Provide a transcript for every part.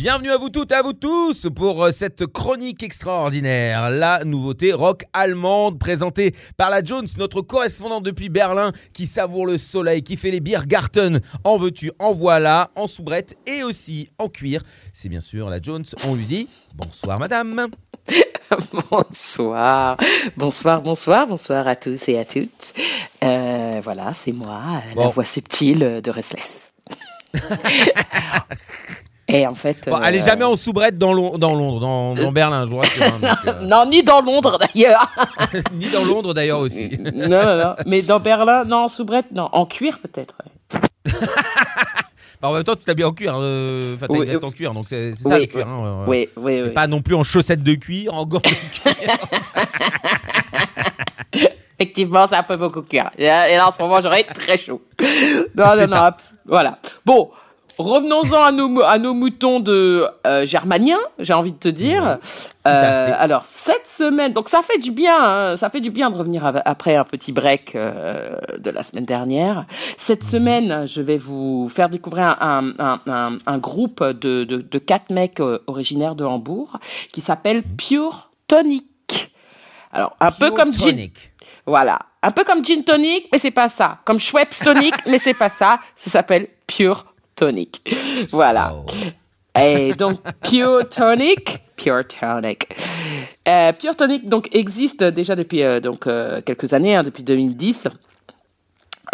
Bienvenue à vous toutes et à vous tous pour euh, cette chronique extraordinaire. La nouveauté rock allemande présentée par la Jones, notre correspondante depuis Berlin qui savoure le soleil, qui fait les Biergarten. En veux-tu, en voilà, en soubrette et aussi en cuir. C'est bien sûr la Jones. On lui dit bonsoir madame. bonsoir, bonsoir, bonsoir, bonsoir à tous et à toutes. Euh, voilà, c'est moi, la Bon. voix subtile de Restless. et en fait, Bon, euh, jamais en soubrette dans, Lon- dans Londres, dans, dans Berlin, je vous rassure. hein, donc, euh, non, ni dans Londres d'ailleurs. ni dans Londres d'ailleurs aussi. non, non, non, mais dans Berlin, non, en soubrette, non, en cuir peut-être. ouais. Bah, en même temps, tu t'habilles en cuir. euh, Enfin, t'as Oui, euh, en cuir, donc c'est ça oui, le cuir. hein. Oui, oui, oui. pas non plus en chaussettes de cuir, en gants de cuir. Effectivement, c'est un peu beaucoup cuir. Et là, en ce moment, j'aurais très chaud. Non, non, non, ça. voilà. Bon, revenons-en à nos, mou- à nos moutons de euh, germaniens, j'ai envie de te dire. Euh, alors, cette semaine, donc ça fait du bien, hein, ça fait du bien de revenir après un petit break euh, de la semaine dernière. Cette semaine, je vais vous faire découvrir un, un, un, un groupe de, de, de quatre mecs euh, originaires de Hambourg qui s'appelle Pure Tonic. Alors, un peu comme Gin, tonic. voilà. Un peu comme gin tonic, mais c'est pas ça. Comme Schweppes tonic, mais c'est pas ça. Ça s'appelle pure tonic. Voilà. Oh. Et donc, Pure Tonic, Pure Tonic. Euh, Pure Tonic donc existe déjà depuis euh, donc euh, quelques années, hein, depuis 2010.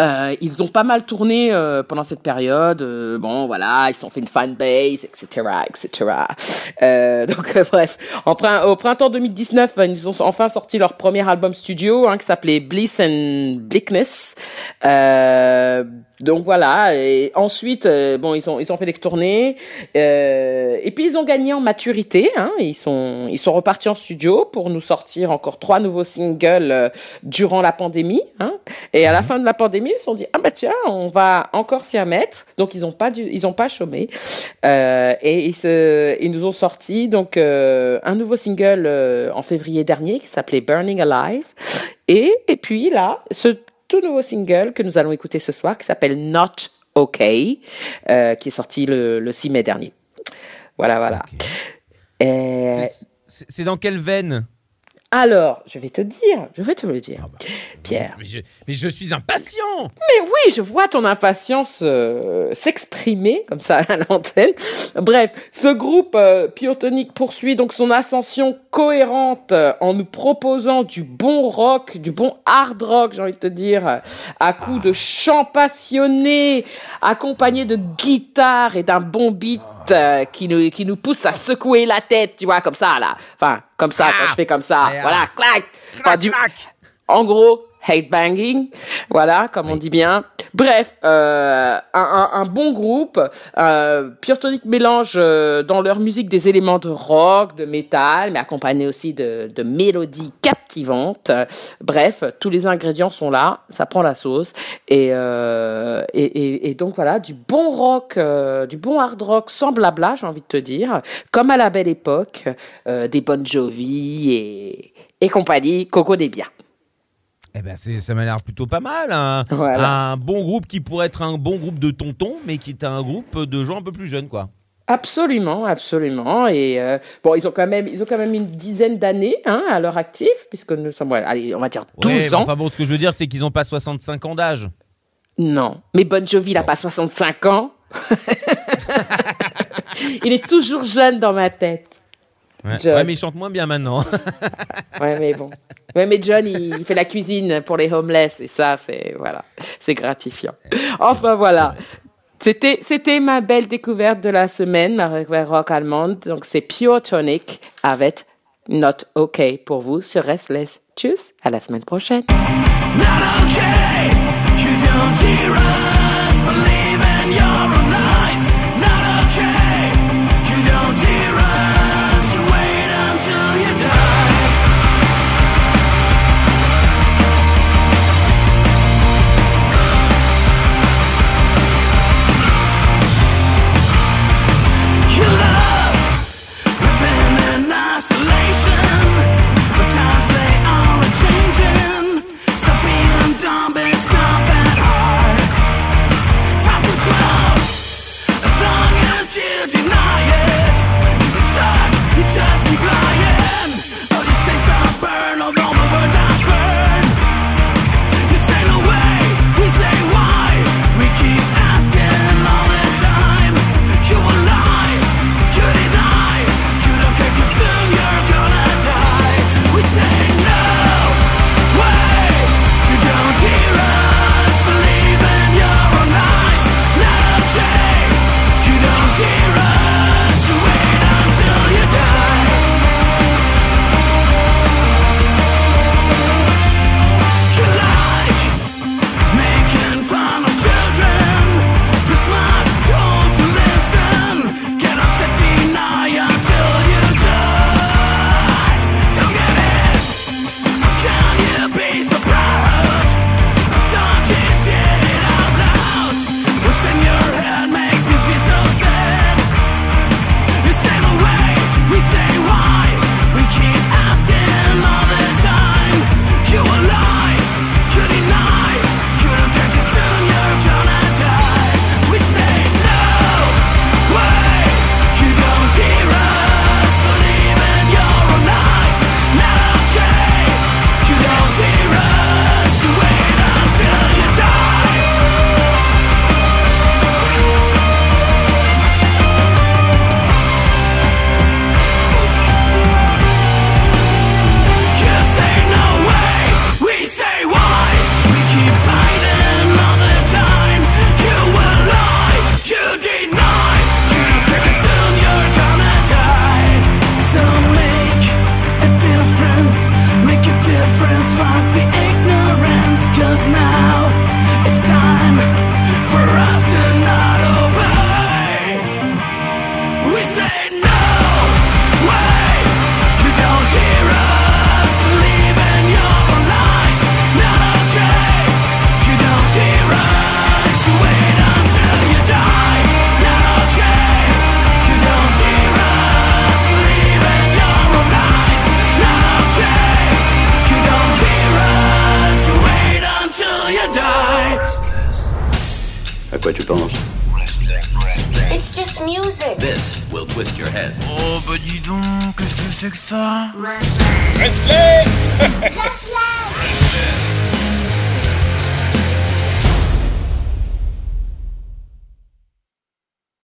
Euh, ils ont pas mal tourné euh, pendant cette période. Euh, bon, voilà, ils se sont fait une fanbase, etc., etc. Donc, bref, en au printemps 2019, euh, ils ont enfin sorti leur premier album studio hein, qui s'appelait Bliss and Bleakness. Donc voilà. Et ensuite, bon, ils ont ils ont fait des tournées. Et puis ils ont gagné en maturité. Hein, ils sont ils sont repartis en studio pour nous sortir encore trois nouveaux singles durant la pandémie. Hein. Et à la fin de la pandémie, ils se sont dit ah bah tiens, on va encore s'y mettre. Donc ils ont pas ils ont pas chômé. Euh, et ils se ils nous ont sorti donc euh, un nouveau single euh, en février dernier qui s'appelait Burning Alive. Et et puis là, ce tout nouveau single que nous allons écouter ce soir qui s'appelle Not Okay, euh, qui est sorti le, le 6 mai dernier. Voilà, voilà. Et c'est dans quelle veine? Alors, je vais te dire, je vais te le dire, Pierre. mais je, mais je suis impatient Mais oui, je vois ton impatience euh, s'exprimer comme ça à l'antenne. Bref, ce groupe euh, poursuit donc son ascension cohérente euh, en nous proposant du bon rock, du bon hard rock, j'ai envie de te dire, à coups de chants passionnés, accompagnés de guitare et d'un bon beat euh, qui nous qui nous pousse à secouer la tête, tu vois, comme ça là. Enfin, comme ça, quand Ah. je fais comme ça, voilà, clac. Enfin, Clac, du- clac. en gros, hate banging, voilà, comme on dit bien. Bref, euh, un, un- un bon groupe. Euh, Pure Tonic mélange euh, dans leur musique des éléments de rock, de métal, mais accompagné aussi de, de mélodies captivantes. Bref, tous les ingrédients sont là, ça prend la sauce. Et, euh, et, et, et donc voilà, du bon rock, euh, du bon hard rock sans blabla, j'ai envie de te dire, comme à la belle époque, euh, des Bon Jovi et, et compagnie, Coco des biens. Eh ben, ça m'a l'air plutôt pas mal. Un, Voilà. un bon groupe qui pourrait être un bon groupe de tontons, mais qui est un groupe de gens un peu plus jeunes, quoi. Absolument, absolument. Et euh, bon, ils ont quand même, ils ont quand même une dizaine d'années hein, à leur actif, puisque nous sommes, allez, on va dire 12 Ouais, ans. Enfin bon, ce que je veux dire, c'est qu'ils n'ont pas 65 ans d'âge. Non, mais Bon Jovi, il a pas 65 ans. il est toujours jeune dans ma tête. Ouais, John. Ouais, mais ils chantent moins bien maintenant. Ouais, mais bon. Ouais, mais John, il fait la cuisine pour les homeless, et ça, c'est voilà, c'est gratifiant. Enfin voilà. C'était, c'était ma belle découverte de la semaine, ma découverte rock allemande. Donc, c'est Pure Tonic avec Not Okay pour vous sur Restless. Tchuss, à la semaine prochaine. Not okay, you don't À quoi tu penses It's just music. This will twist your head. Oh bah dis donc, qu'est-ce que c'est que ça? Restless. Restless